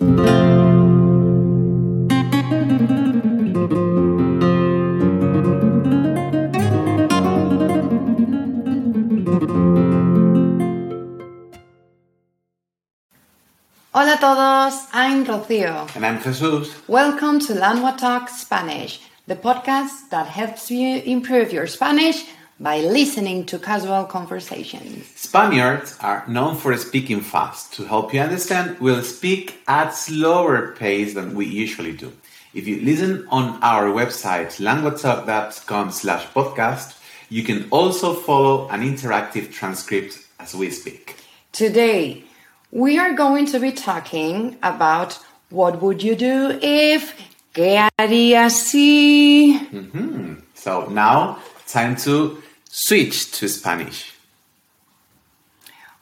Hola a todos, I'm Rocío. And I'm Jesus. Welcome to Lanwa Talk Spanish, the podcast that helps you improve your Spanish by listening to casual conversations. Spaniards are known for speaking fast. To help you understand, we'll speak at slower pace than we usually do. If you listen on our website, languagetalk.com slash podcast, you can also follow an interactive transcript as we speak. Today, we are going to be talking about what would you do if, ¿qué harías si? Mm-hmm. So now, time to switch to Spanish.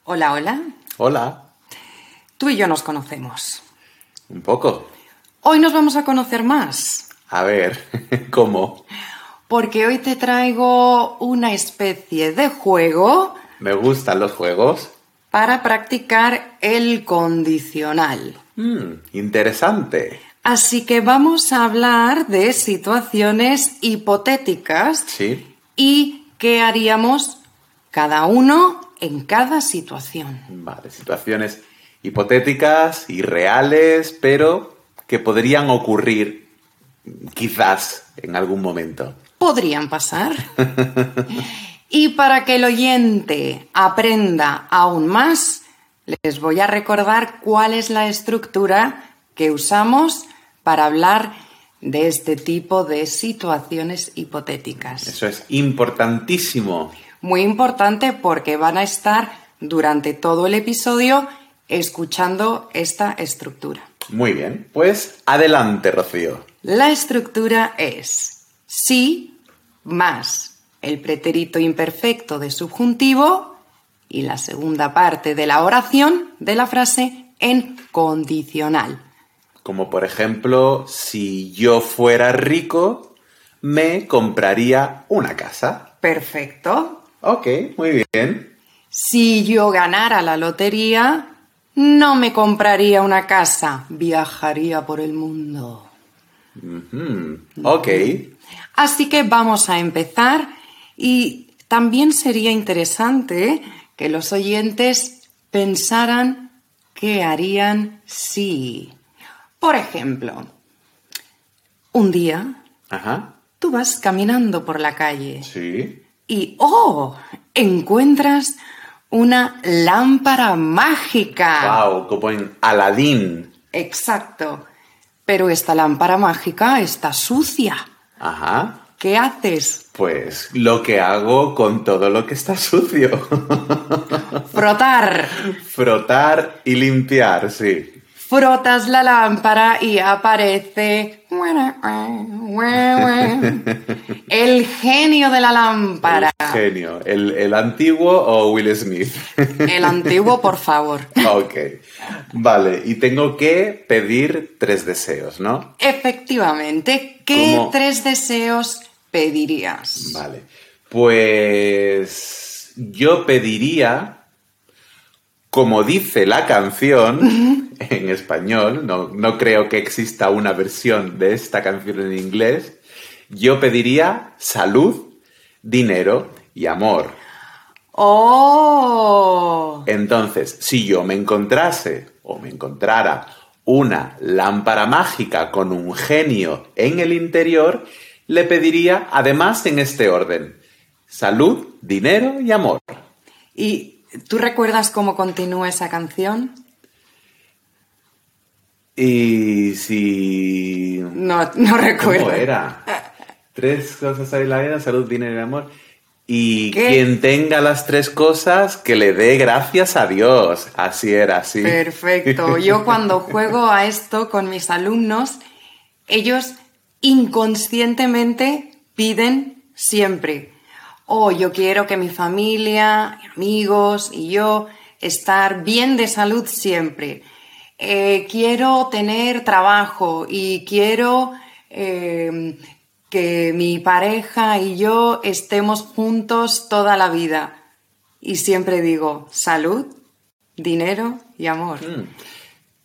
Hola, hola. Hola. Tú y yo nos conocemos. Un poco. Hoy nos vamos a conocer más, A ver, ¿cómo? porque hoy te traigo una especie de juego Me gustan los juegos. para practicar el condicional. Mm, interesante. Así que vamos a hablar de situaciones hipotéticas Sí. y qué haríamos cada uno en cada situación. Vale, situaciones hipotéticas, irreales, pero que podrían ocurrir quizás en algún momento. Podrían pasar. y para que el oyente aprenda aún más, les voy a recordar cuál es la estructura que usamos para hablar de este tipo de situaciones hipotéticas. Eso es importantísimo. Muy importante porque van a estar durante todo el episodio escuchando esta estructura. Muy bien, pues adelante, Rocío. La estructura es sí más el pretérito imperfecto de subjuntivo y la segunda parte de la oración de la frase en condicional. Como por ejemplo, si yo fuera rico, me compraría una casa. Perfecto. Ok, muy bien. Si yo ganara la lotería, no me compraría una casa, viajaría por el mundo. Mm, ok, Así que vamos a empezar y también sería interesante que los oyentes pensaran qué harían si, por ejemplo, un día ajá, tú vas caminando por la calle sí. y, oh, encuentras una lámpara mágica. Wow, como en Aladín. Exacto. Pero esta lámpara mágica está sucia. Ajá. ¿Qué haces? Pues lo que hago con todo lo que está sucio. Frotar. Frotar y limpiar, sí. Frotas la lámpara y aparece el genio de la lámpara. Genio. ¿El, el antiguo o Will Smith? El antiguo, por favor. ok. Vale, y tengo que pedir tres deseos, ¿no? Efectivamente, ¿qué ¿Cómo? tres deseos pedirías? Vale. Pues yo pediría, como dice la canción en español, no, no creo que exista una versión de esta canción en inglés, yo pediría salud, dinero y amor. ¡Oh! Entonces, si yo me encontrase o me encontrara una lámpara mágica con un genio en el interior, le pediría, además, en este orden, salud, dinero y amor. ¿Y tú recuerdas cómo continúa esa canción? Y si... No, no recuerdo. ¿Cómo era? Tres cosas hay en la vida, salud, dinero y amor. Y ¿Qué? quien tenga las tres cosas, que le dé gracias a Dios. Así era, así. Perfecto. Yo cuando juego a esto con mis alumnos, ellos inconscientemente piden siempre, oh, yo quiero que mi familia, amigos y yo estar bien de salud siempre. Eh, quiero tener trabajo y quiero eh, que mi pareja y yo estemos juntos toda la vida. Y siempre digo salud, dinero y amor.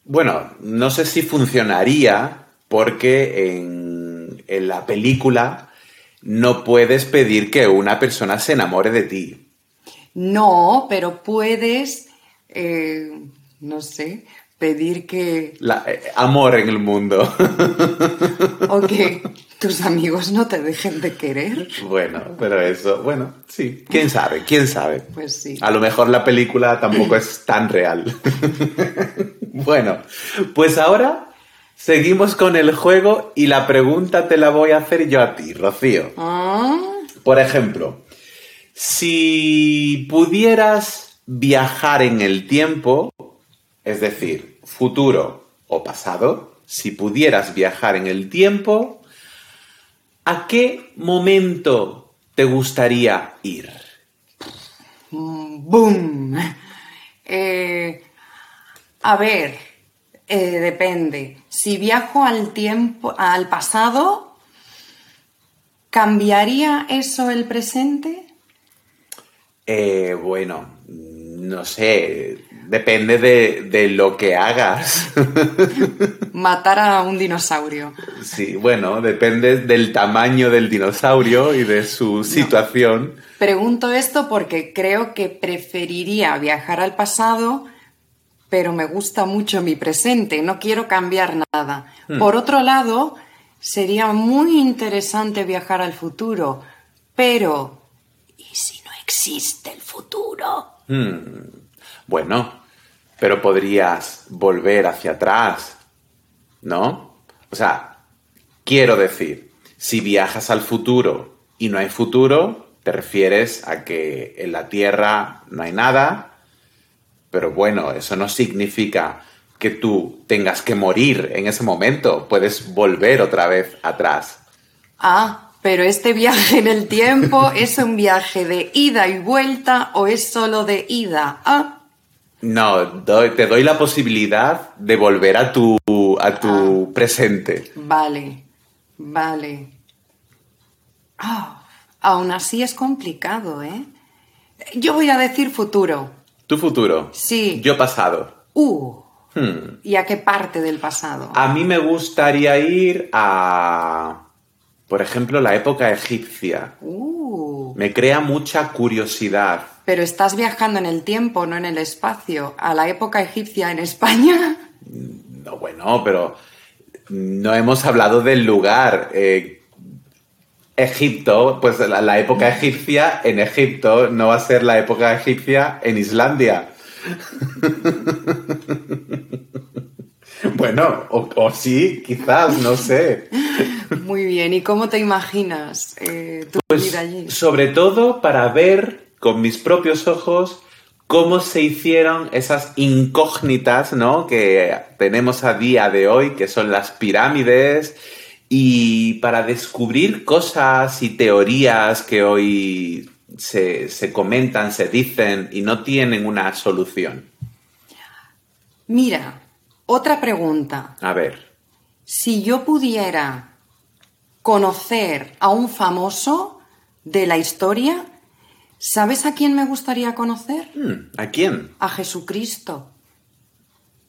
Bueno, no sé si funcionaría porque en la película no puedes pedir que una persona se enamore de ti. No, pero puedes, eh, no sé, pedir que, La- eh, amor en el mundo. o que tus amigos no te dejen de querer. bueno, pero eso, bueno, sí. ¿Quién sabe? ¿Quién sabe? Pues sí. A lo mejor la película tampoco es tan real. bueno, pues ahora seguimos con el juego y la pregunta te la voy a hacer yo a ti, Rocío. Ah, Por ejemplo, si pudieras viajar en el tiempo, es decir, futuro o pasado, si pudieras viajar en el tiempo, ¿a qué momento te gustaría ir? ¡Boom! Eh, a ver, eh, depende. Si viajo al tiempo, al pasado, ¿cambiaría eso el presente? Eh, bueno, no sé, depende de, de lo que hagas. Matar a un dinosaurio. sí, bueno, depende del tamaño del dinosaurio y de su situación. Pregunto esto porque creo que preferiría viajar al pasado, pero me gusta mucho mi presente, no quiero cambiar nada. Por otro lado, sería muy interesante viajar al futuro, pero ¿y si no existe el futuro? Bueno, pero podrías volver hacia atrás, ¿no? O sea, quiero decir, si viajas al futuro y no hay futuro, te refieres a que en la Tierra no hay nada, pero bueno, eso no significa que tú tengas que morir en ese momento, puedes volver otra vez atrás. Ah, pero este viaje en el tiempo es un viaje de ida y vuelta o es solo de ida. Ah, No, doy- te doy la posibilidad de volver a tu, a tu presente. Vale, vale. Ah, aún así es complicado, ¿eh? Yo voy a decir futuro. Tu futuro. Sí. Yo pasado. Uh, Hmm. ¿y a qué parte del pasado? A mí me gustaría ir a, por ejemplo, la época egipcia. Uh, Me crea mucha curiosidad. pero estás viajando en el tiempo, no en el espacio. A la época egipcia en España. No, bueno, pero no hemos hablado del lugar. Eh, Egipto, pues la, la época egipcia en Egipto no va a ser la época egipcia en Islandia. bueno, o, o sí, quizás, no sé. Muy bien, ¿y cómo te imaginas eh, tu Pues vida allí? sobre todo para ver con mis propios ojos cómo se hicieron esas incógnitas, ¿no? Que tenemos a día de hoy, que son las pirámides, y para descubrir cosas y teorías que hoy se, se comentan, se dicen y no tienen una solución. Mira, otra pregunta. A ver, Si yo pudiera conocer a un famoso de la historia, ¿sabes a quién me gustaría conocer? hmm, ¿a quién? A Jesucristo.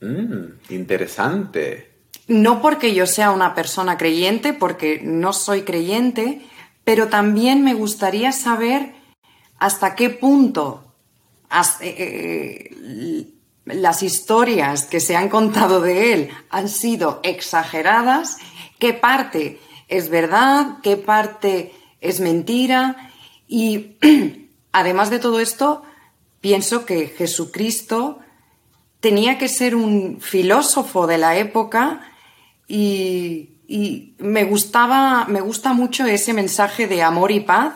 Hmm, interesante. No porque yo sea una persona creyente, porque no soy creyente, pero también me gustaría saber hasta qué punto eh, eh, las historias que se han contado de él han sido exageradas, qué parte es verdad, qué parte es mentira. Y además de todo esto, pienso que Jesucristo tenía que ser un filósofo de la época y, me gustaba, me gusta mucho ese mensaje de amor y paz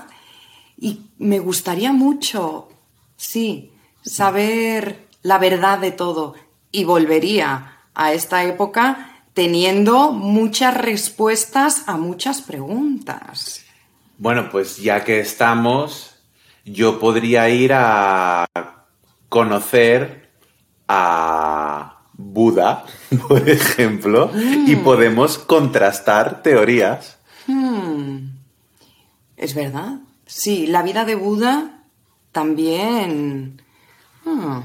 y me gustaría mucho, sí, saber la verdad de todo y volvería a esta época teniendo muchas respuestas a muchas preguntas. Bueno, pues ya que estamos, yo podría ir a conocer a Buda, por ejemplo, y podemos contrastar teorías. ¿Es verdad? Sí, la vida de Buda también... Hmm.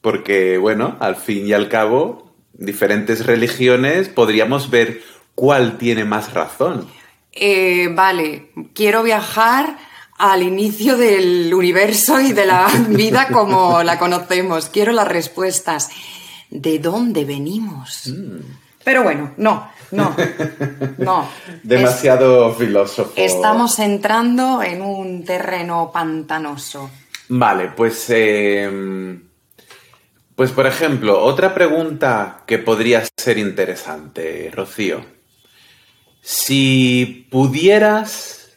Porque, bueno, al fin y al cabo, diferentes religiones, podríamos ver cuál tiene más razón. Eh, vale, quiero viajar al inicio del universo y de la vida como la conocemos. Quiero las respuestas. ¿De dónde venimos? Pero bueno, no, no, no. Demasiado filósofo. Estamos entrando en un terreno pantanoso. Vale, pues... eh, pues por ejemplo, otra pregunta que podría ser interesante, Rocío. Si pudieras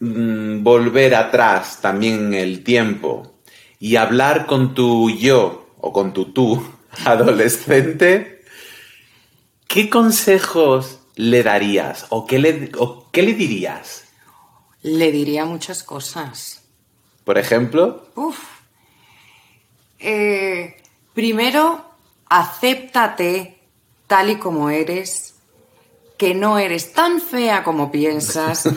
mm, volver atrás también en el tiempo y hablar con tu yo o con tu tú adolescente, ¿qué consejos le darías o qué le, o qué le dirías? Le diría muchas cosas. Por ejemplo, Uf. Eh, primero, acéptate tal y como eres, que no eres tan fea como piensas.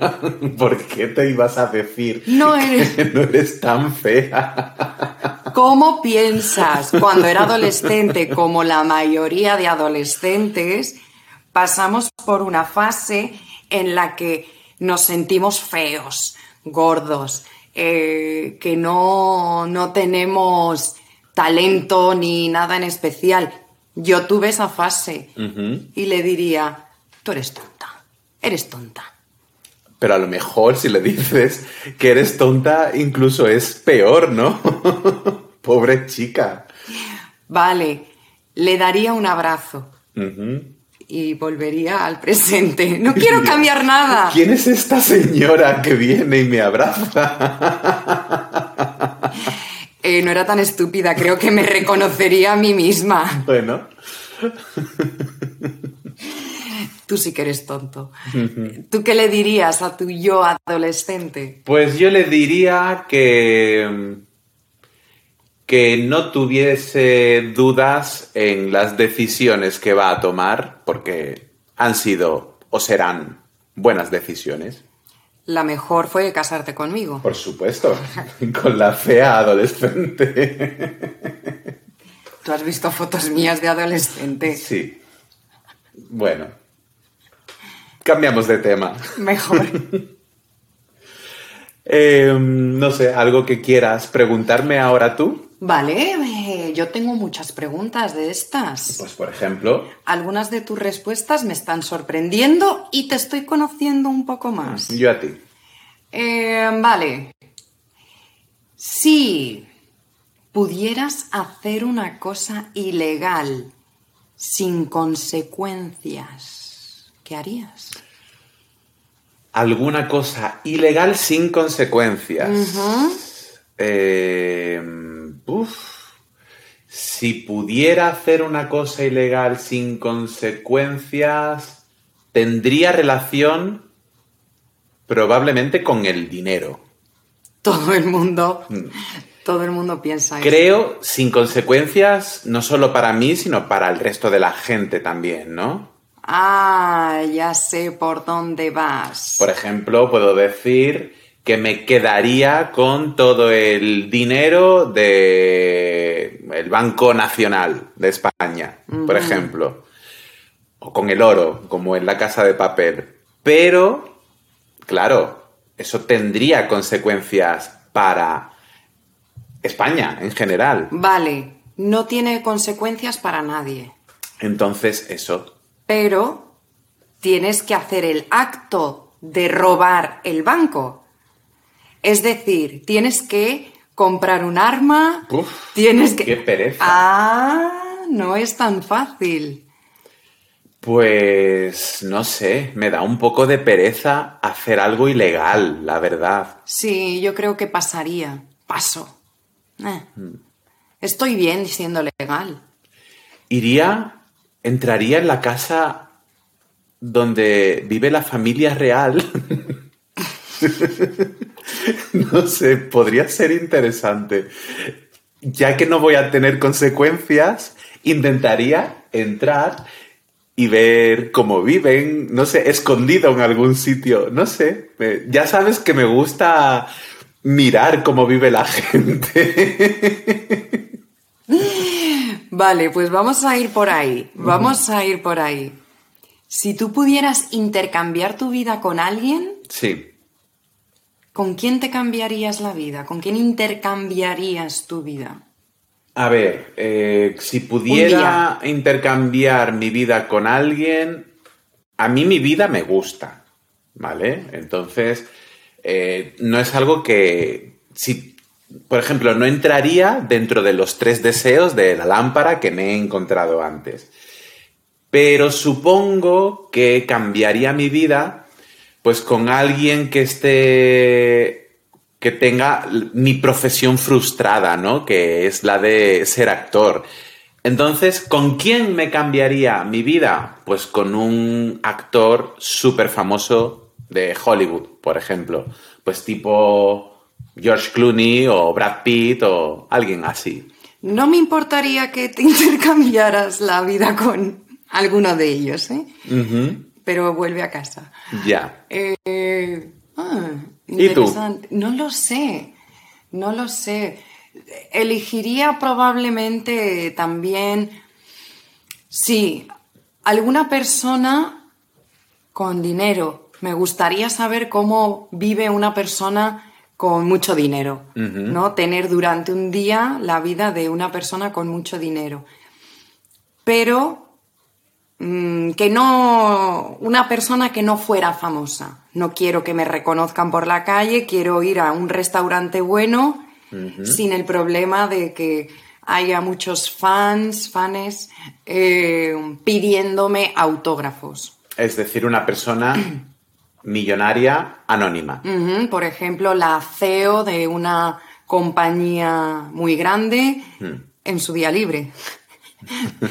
¿por qué te ibas a decir No eres- que no eres tan fea? ¿Cómo piensas? Cuando era adolescente, como la mayoría de adolescentes, pasamos por una fase en la que nos sentimos feos, gordos, eh, que no, no tenemos talento ni nada en especial. Yo tuve esa fase y le diría, tú eres tonta, eres tonta. Pero a lo mejor si le dices que eres tonta, incluso es peor, ¿no? Pobre chica. Vale, le daría un abrazo y volvería al presente. No quiero cambiar nada. ¿Quién es esta señora que viene y me abraza? Eh, no era tan estúpida, creo que me reconocería a mí misma. Bueno, Tú sí que eres tonto. ¿Tú qué le dirías a tu yo adolescente? pues yo le diría que que no tuviese dudas en las decisiones que va a tomar, porque han sido o serán buenas decisiones. La mejor fue casarte conmigo. Por supuesto, con la fea adolescente. Tú has visto fotos mías de adolescente. Sí. Bueno. Cambiamos de tema. Mejor. Eh, no sé, algo que quieras preguntarme ahora tú. Vale, eh, yo tengo muchas preguntas de estas. Pues por ejemplo, Algunas de tus respuestas me están sorprendiendo y te estoy conociendo un poco más. yo a ti. Eh, vale. Si pudieras hacer una cosa ilegal sin consecuencias, ¿qué harías? Alguna cosa ilegal sin consecuencias. Eh, uf. Si pudiera hacer una cosa ilegal sin consecuencias, tendría relación probablemente con el dinero. Todo el mundo, todo el mundo piensa eso. Creo sin consecuencias, no solo para mí, sino para el resto de la gente también, ¿no? Ah, ya sé por dónde vas. Por ejemplo, puedo decir que me quedaría con todo el dinero de el Banco Nacional de España, por ejemplo, o con el oro, como en la casa de papel. Pero, claro, eso tendría consecuencias para España en general. Vale, no tiene consecuencias para nadie, Entonces, eso. pero tienes que hacer el acto de robar el banco. Es decir, tienes que comprar un arma, Uf, tienes que... qué pereza. Ah, no es tan fácil. Pues no sé, me da un poco de pereza hacer algo ilegal, la verdad. Sí, yo creo que pasaría. Paso. Eh. Estoy bien siendo legal. Iría, entraría en la casa donde vive la familia real. no sé, podría ser interesante. Ya que no voy a tener consecuencias, intentaría entrar y ver cómo viven, no sé, escondido en algún sitio, no sé. eh, Ya sabes que me gusta mirar cómo vive la gente. Vale, pues vamos a ir por ahí. Vamos a ir por ahí. Si tú pudieras intercambiar tu vida con alguien, Sí. ¿Con quién te cambiarías la vida? ¿Con quién intercambiarías tu vida? A ver, eh, si pudiera intercambiar mi vida con alguien, a mí mi vida me gusta, ¿vale? Entonces, eh, no es algo que, si, por ejemplo, no entraría dentro de los tres deseos de la lámpara que me he encontrado antes. Pero supongo que cambiaría mi vida, pues con alguien que esté que tenga mi profesión frustrada, ¿no? Que es la de ser actor. Entonces, ¿con quién me cambiaría mi vida? Pues con un actor súper famoso de Hollywood, por ejemplo. Pues tipo George Clooney o Brad Pitt o alguien así. No me importaría que te intercambiaras la vida con alguno de ellos, ¿eh? Pero vuelve a casa. Ya. Eh, ah, ¿Y tú? No lo sé, no lo sé. Elegiría probablemente también, sí, alguna persona con dinero. Me gustaría saber cómo vive una persona con mucho dinero, ¿no? Tener durante un día la vida de una persona con mucho dinero. Pero mm, que no, una persona que no fuera famosa. No quiero que me reconozcan por la calle, quiero ir a un restaurante bueno sin el problema de que haya muchos fans, eh, pidiéndome autógrafos. Es decir, una persona millonaria anónima. Por ejemplo, la CEO de una compañía muy grande en su día libre.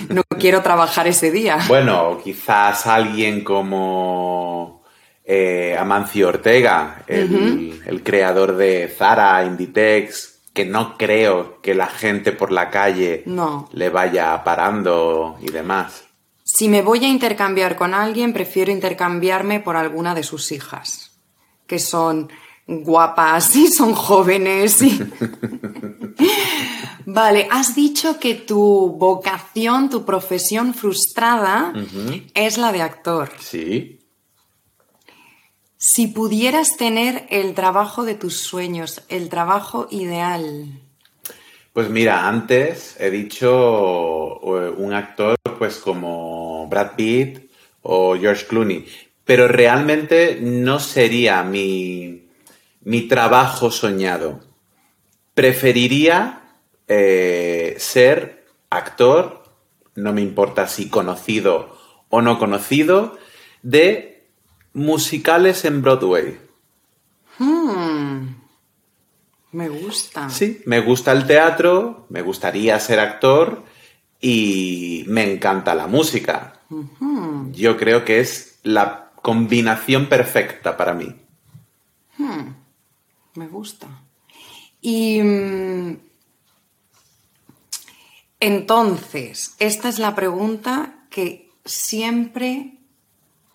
No quiero trabajar ese día. Bueno, quizás alguien como eh, Amancio Ortega, el, el creador de Zara, Inditex, que no creo que la gente por la calle No. le vaya parando y demás. Si me voy a intercambiar con alguien, prefiero intercambiarme por alguna de sus hijas, que son guapas y son jóvenes. y- vale, has dicho que tu vocación, tu profesión frustrada es la de actor. Sí. Si pudieras tener el trabajo de tus sueños, el trabajo ideal, Pues mira, antes he dicho eh, un actor pues como Brad Pitt o George Clooney, pero realmente no sería mi, mi trabajo soñado. Preferiría eh, ser actor, no me importa si conocido o no conocido, de musicales en Broadway. me gusta. Sí, me gusta el teatro, me gustaría ser actor y me encanta la música. Yo creo que es la combinación perfecta para mí. Me gusta. Y mm, entonces, esta es la pregunta que siempre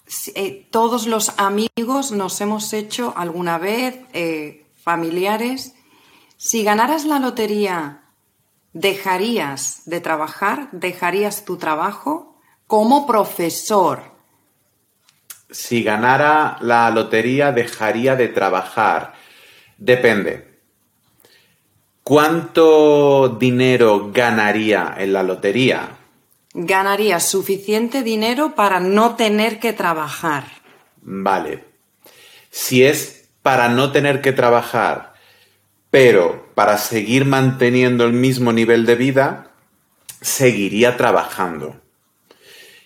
si- eh, todos los amigos nos hemos hecho alguna vez, eh, familiares. Si ganaras la lotería, ¿dejarías de trabajar? ¿Dejarías tu trabajo como profesor? Si ganara la lotería, dejaría de trabajar. Depende. ¿Cuánto dinero ganaría en la lotería? Ganarías suficiente dinero para no tener que trabajar. Vale. Si es para no tener que trabajar, pero para seguir manteniendo el mismo nivel de vida, seguiría trabajando.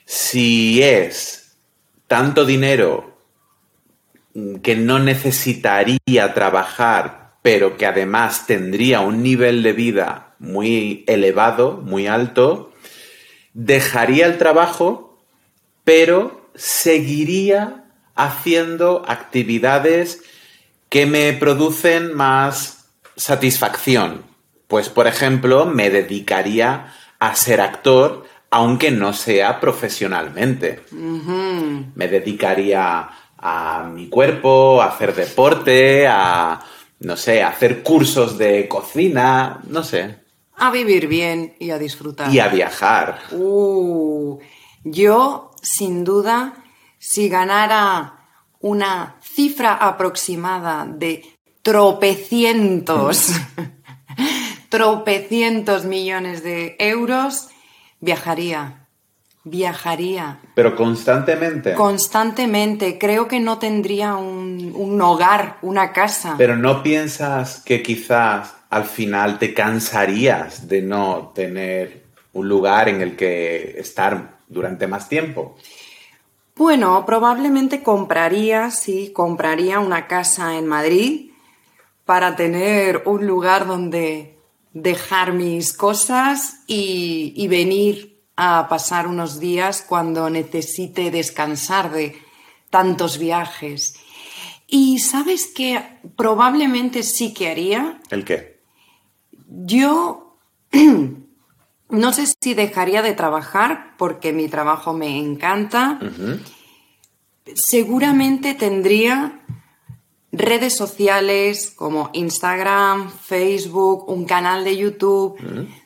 Si es tanto dinero que no necesitaría trabajar, pero que además tendría un nivel de vida muy elevado, muy alto, dejaría el trabajo, pero seguiría haciendo actividades que me producen más satisfacción. Pues, por ejemplo, me dedicaría a ser actor, aunque no sea profesionalmente. Me dedicaría a mi cuerpo, a hacer deporte, a, no sé, hacer cursos de cocina, no sé. a vivir bien y a disfrutar. Y a viajar. Uh, yo, sin duda, si ganara una cifra aproximada de tropecientos, tropecientos millones de euros, viajaría. Viajaría. Pero constantemente. Constantemente. Creo que no tendría un, un hogar, una casa. Pero no piensas que quizás al final te cansarías de no tener un lugar en el que estar durante más tiempo. Bueno, probablemente compraría, sí, compraría una casa en Madrid para tener un lugar donde dejar mis cosas y, y venir a pasar unos días cuando necesite descansar de tantos viajes. Y sabes que probablemente sí que haría. ¿El qué? Yo no sé si dejaría de trabajar porque mi trabajo me encanta. Seguramente tendría redes sociales como Instagram, Facebook, un canal de YouTube,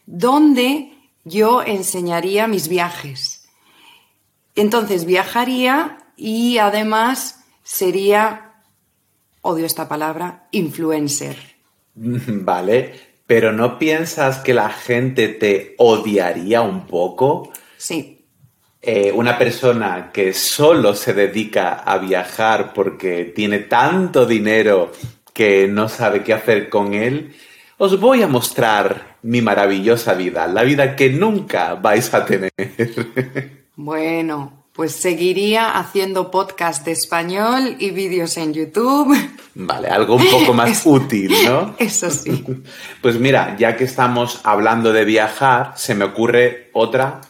donde yo enseñaría mis viajes. Entonces viajaría y además sería, odio esta palabra, influencer. Vale, pero ¿no piensas que la gente te odiaría un poco? Sí, Eh, una persona que solo se dedica a viajar porque tiene tanto dinero que no sabe qué hacer con él, os voy a mostrar mi maravillosa vida, la vida que nunca vais a tener. bueno, pues seguiría haciendo podcast de español y vídeos en YouTube. Vale, algo un poco más útil, ¿no? Eso sí. Pues mira, ya que estamos hablando de viajar, se me ocurre otra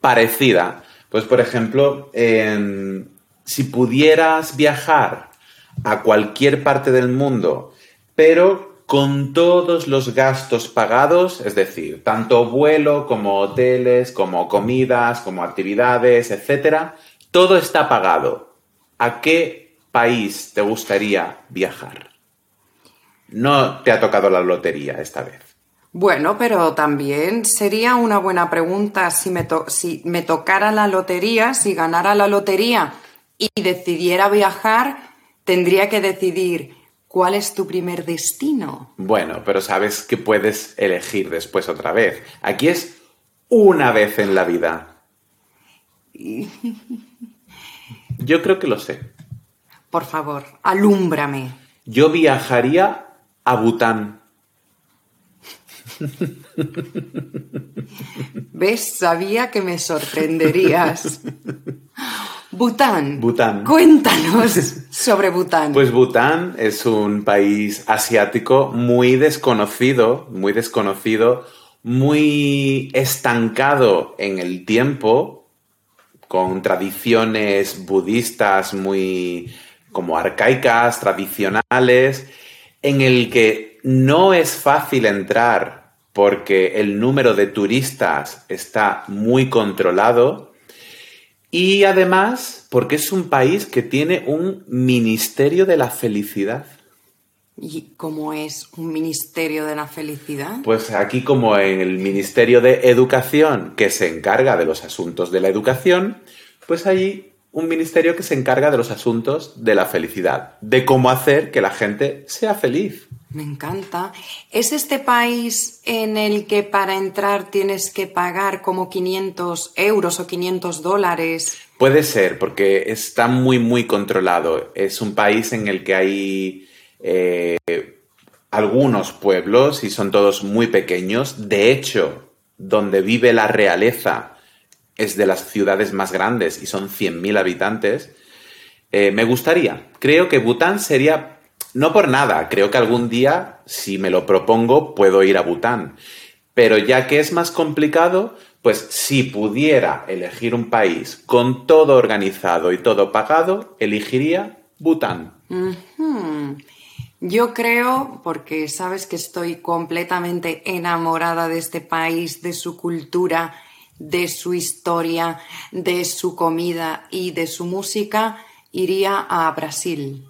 parecida. Pues por ejemplo, em, si pudieras viajar a cualquier parte del mundo, pero con todos los gastos pagados, es decir, tanto vuelo como hoteles, como comidas, como actividades, etcétera, todo está pagado. ¿A qué país te gustaría viajar? No te ha tocado la lotería esta vez. Bueno, pero también sería una buena pregunta si me, si me tocara la lotería, si ganara la lotería y decidiera viajar, tendría que decidir cuál es tu primer destino. Bueno, pero sabes que puedes elegir después otra vez. Aquí es una vez en la vida. Yo creo que lo sé. Por favor, alúmbrame. Yo viajaría a Bután. ¿Ves? Sabía que me sorprenderías. Bután. Bután. Cuéntanos sobre Bután. Pues Bután es un país asiático muy desconocido, muy desconocido, muy estancado en el tiempo, con tradiciones budistas muy como arcaicas, tradicionales, en el que no es fácil entrar porque el número de turistas está muy controlado y además porque es un país que tiene un Ministerio de la Felicidad. ¿Y cómo es un ministerio de la felicidad? Pues aquí como en el Ministerio de Educación que se encarga de los asuntos de la educación, pues allí un ministerio que se encarga de los asuntos de la felicidad, de cómo hacer que la gente sea feliz. Me encanta. ¿Es este país en el que para entrar tienes que pagar como 500 euros o 500 dólares? Puede ser, porque está muy, muy controlado. Es un país en el que hay eh, algunos pueblos y son todos muy pequeños. De hecho, donde vive la realeza es de las ciudades más grandes y son 100.000 habitantes. Eh, me gustaría. Creo que Bután sería, no por nada, creo que algún día, si me lo propongo, puedo ir a Bután. Pero ya que es más complicado, pues si pudiera elegir un país con todo organizado y todo pagado, elegiría Bután. Yo creo, porque sabes que estoy completamente enamorada de este país, de su cultura, de su historia, de su comida y de su música, iría a Brasil.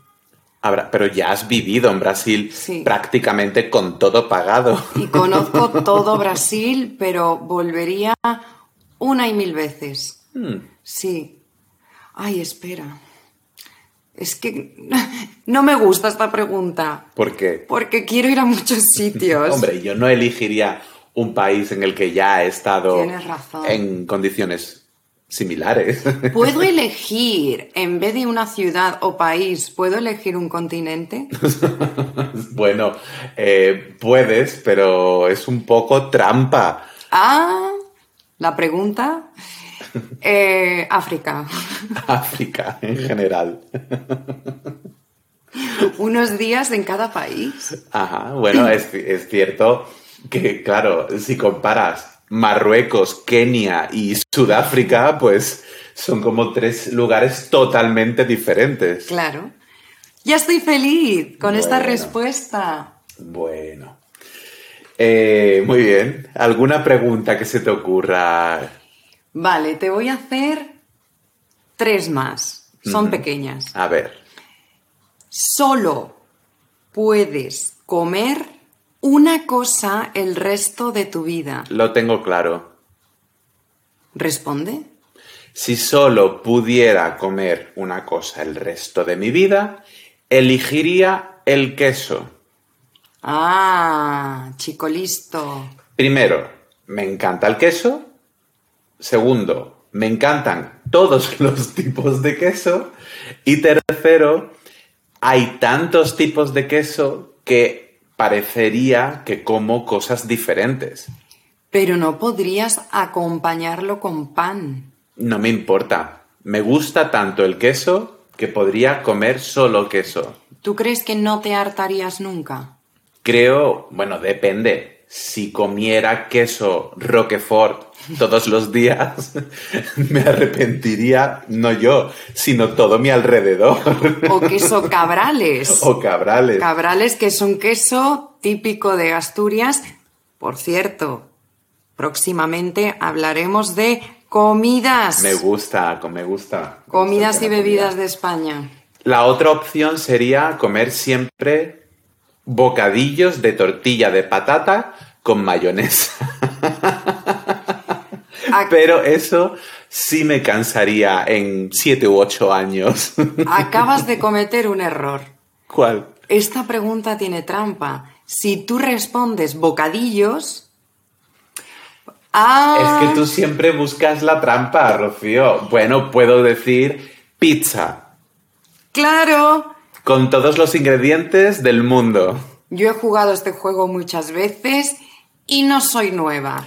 Pero ya has vivido en Brasil Sí. prácticamente con todo pagado. Y conozco todo Brasil, pero volvería una y mil veces. Hmm. Sí. Ay, espera. Es que no me gusta esta pregunta. ¿Por qué? Porque quiero ir a muchos sitios. Hombre, yo no elegiría un país en el que ya he estado en condiciones similares. ¿Puedo elegir, en vez de una ciudad o país, ¿puedo elegir un continente? bueno, eh, puedes, pero es un poco trampa. Ah, la pregunta. Eh, África. África en general. Unos días en cada país. Ajá, bueno, es, es cierto que, claro, si comparas Marruecos, Kenia y Sudáfrica, pues son como tres lugares totalmente diferentes. Claro. Ya estoy feliz con esta respuesta. Bueno. Eh, muy bien. ¿Alguna pregunta que se te ocurra? Vale, te voy a hacer tres más. Son pequeñas. A ver. Solo puedes comer una cosa el resto de tu vida. Lo tengo claro. ¿Responde? Si solo pudiera comer una cosa el resto de mi vida, elegiría el queso. Ah, chico listo. Primero, me encanta el queso. Segundo, me encantan todos los tipos de queso. Y tercero, hay tantos tipos de queso que parecería que como cosas diferentes. Pero no podrías acompañarlo con pan. No me importa. Me gusta tanto el queso que podría comer solo queso. ¿Tú crees que no te hartarías nunca? Creo, bueno, depende. Si comiera queso Roquefort todos los días, me arrepentiría, no yo, sino todo mi alrededor. O queso cabrales. o cabrales. Cabrales, que es un queso típico de Asturias. Por cierto, próximamente hablaremos de comidas. me gusta, me gusta. Me Comidas gusta y bebidas comida. de España. La otra opción sería comer siempre bocadillos de tortilla de patata con mayonesa. Ac- Pero eso sí me cansaría en siete u ocho años. Acabas de cometer un error. ¿Cuál? Esta pregunta tiene trampa. Si tú respondes bocadillos. Ah, Es que tú siempre buscas la trampa, Rocío. Bueno, puedo decir pizza, Claro. Con todos los ingredientes del mundo. Yo he jugado este juego muchas veces y no soy nueva.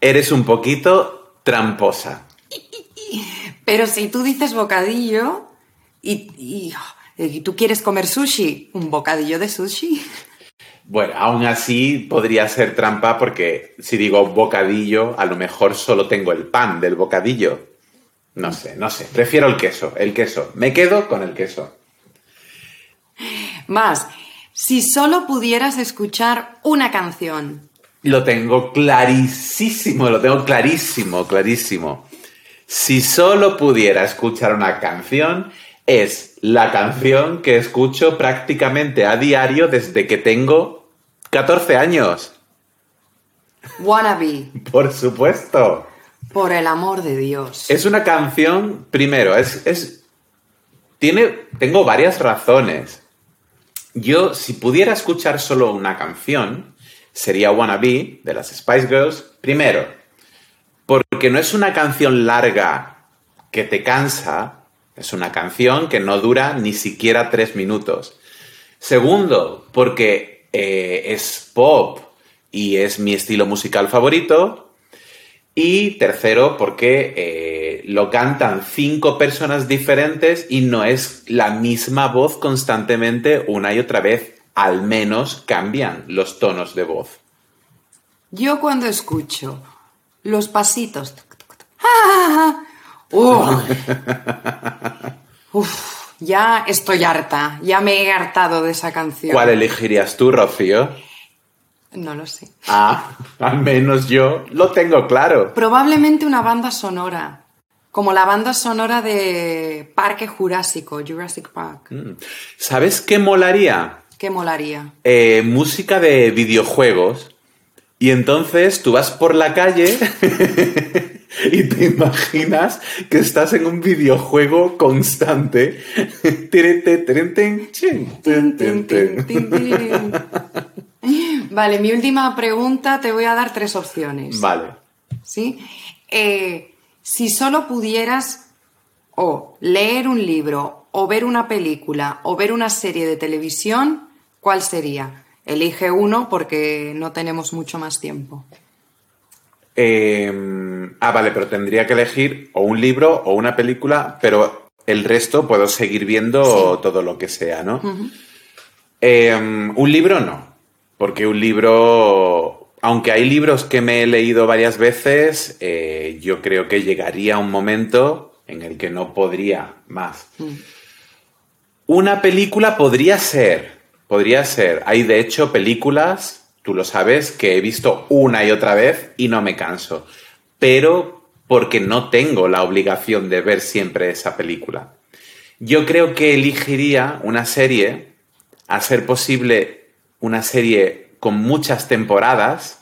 Eres un poquito tramposa. Pero si tú dices bocadillo y, y- y tú quieres comer sushi, un bocadillo de sushi. Bueno, aún así podría ser trampa porque si digo bocadillo, a lo mejor solo tengo el pan del bocadillo. No sé, no sé. Prefiero el queso, el queso. Me quedo con el queso. Más, si solo pudieras escuchar una canción, Lo tengo clarísimo, lo tengo clarísimo, clarísimo. Si solo pudiera escuchar una canción, es la canción que escucho prácticamente a diario desde que tengo 14 años. Wannabe, Por supuesto. por el amor de Dios. Es una canción, primero, es, es. Tiene. Tengo varias razones. Yo, si pudiera escuchar solo una canción, sería Wannabe de las Spice Girls. Primero, porque no es una canción larga que te cansa, es una canción que no dura ni siquiera tres minutos. Segundo, porque eh, es pop y es mi estilo musical favorito. Y tercero, porque eh, lo cantan cinco personas diferentes y no es la misma voz constantemente una y otra vez. Al menos cambian los tonos de voz. Yo cuando escucho los pasitos. ¡ah! ¡Uh! Uf, ya estoy harta, ya me he hartado de esa canción. ¿Cuál elegirías tú, Rocío? No lo sé. Ah, al menos yo lo tengo claro. Probablemente una banda sonora. Como la banda sonora de Parque Jurásico, Jurassic Park. Mm. ¿Sabes qué molaría? ¿Qué molaría? Eh, música de videojuegos. Y entonces tú vas por la calle y te imaginas que estás en un videojuego constante. Vale, mi última pregunta te voy a dar tres opciones. Vale. ¿Sí? Eh, si solo pudieras o leer un libro, o ver una película, o ver una serie de televisión, ¿cuál sería? Elige uno porque no tenemos mucho más tiempo. Eh, ah, vale, pero tendría que elegir o un libro o una película, pero el resto puedo seguir viendo todo lo que sea, ¿no? Eh, un libro no, porque un libro, aunque hay libros que me he leído varias veces, eh, yo creo que llegaría un momento en el que no podría más. Una película podría ser, podría ser. Hay de hecho películas, tú lo sabes, que he visto una y otra vez y no me canso. Pero porque no tengo la obligación de ver siempre esa película. Yo creo que elegiría una serie, a ser posible una serie con muchas temporadas,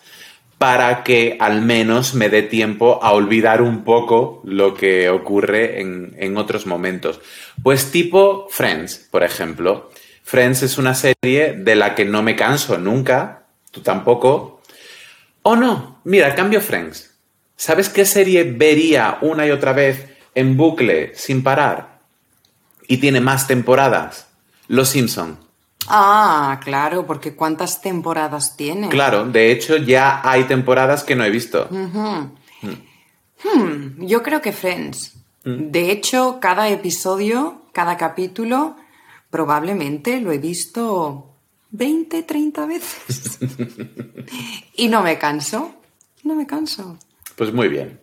para que al menos me dé tiempo a olvidar un poco lo que ocurre en, otros momentos. Pues tipo Friends, por ejemplo. Friends es una serie de la que no me canso nunca, tú tampoco. O no, mira, cambio Friends. ¿Sabes qué serie vería una y otra vez en bucle sin parar? Y tiene más temporadas. Los Simpson. Ah, claro, porque ¿cuántas temporadas tiene? Claro, de hecho ya hay temporadas que no he visto. Hmm, yo creo que Friends. De hecho, cada episodio, cada capítulo, probablemente lo he visto 20, 30 veces. y no me canso. No me canso. Pues muy bien.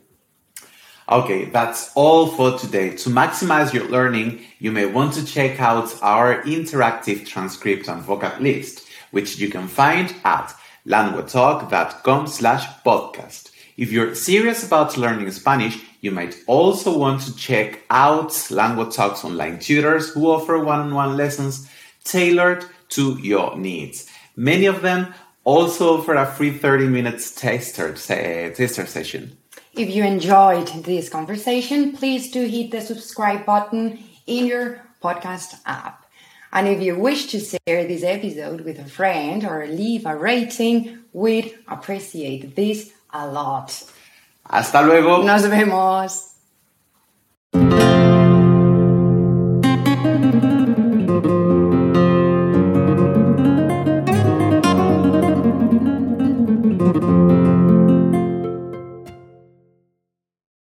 Okay, that's all for today. To maximize your learning, you may want to check out our interactive transcript and vocab list, which you can find at languatalk.com slash podcast. If you're serious about learning Spanish, you might also want to check out Lengua Talk's online tutors who offer one-on-one lessons tailored to your needs. Many of them also offer a free 30 minutes taster, eh, taster session. If you enjoyed this conversation, please do hit the subscribe button in your podcast app. And if you wish to share this episode with a friend or leave a rating, we'd appreciate this a lot. Hasta luego. Nos vemos.